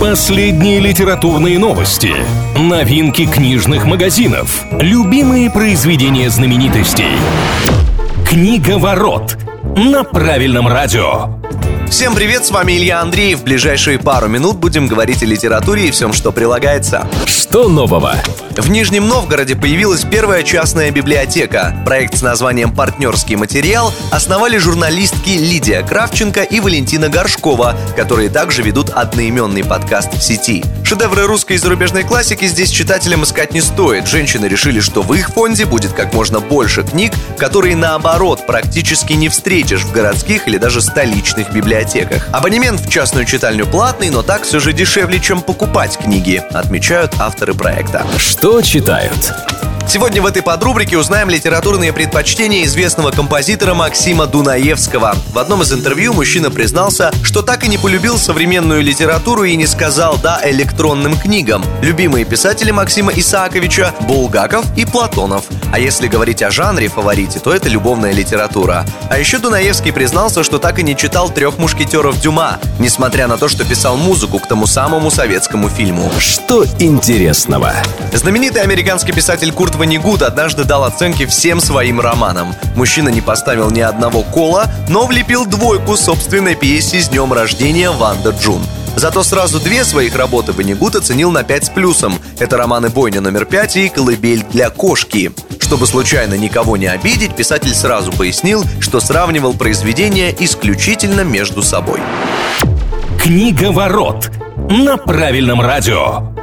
Последние литературные новости, новинки книжных магазинов, любимые произведения знаменитостей. Книга ворот на правильном радио. Всем привет, с вами Илья Андреев. В ближайшие пару минут будем говорить о литературе и всем, что прилагается. Что нового? В Нижнем Новгороде появилась первая частная библиотека. Проект с названием «Партнерский материал» основали журналистки Лидия Кравченко и Валентина Горшкова, которые также ведут одноименный подкаст в сети. Шедевры русской и зарубежной классики здесь читателям искать не стоит. Женщины решили, что в их фонде будет как можно больше книг, которые наоборот практически не встретишь в городских или даже столичных библиотеках. Абонемент в частную читальню платный, но так все же дешевле, чем покупать книги, отмечают авторы проекта. Что читают? Сегодня в этой подрубрике узнаем литературные предпочтения известного композитора Максима Дунаевского. В одном из интервью мужчина признался, что так и не полюбил современную литературу и не сказал «да» электронным книгам. Любимые писатели Максима Исааковича – Булгаков и Платонов. А если говорить о жанре фаворите, то это любовная литература. А еще Дунаевский признался, что так и не читал «Трех мушкетеров Дюма», несмотря на то, что писал музыку к тому самому советскому фильму. Что интересного? Знаменитый американский писатель Курт Ванигут однажды дал оценки всем своим романам. Мужчина не поставил ни одного кола, но влепил двойку собственной пьесе с днем рождения Ванда Джун. Зато сразу две своих работы Ванигут оценил на 5 с плюсом. Это романы «Бойня номер 5» и «Колыбель для кошки». Чтобы случайно никого не обидеть, писатель сразу пояснил, что сравнивал произведения исключительно между собой. Книга ворот на правильном радио.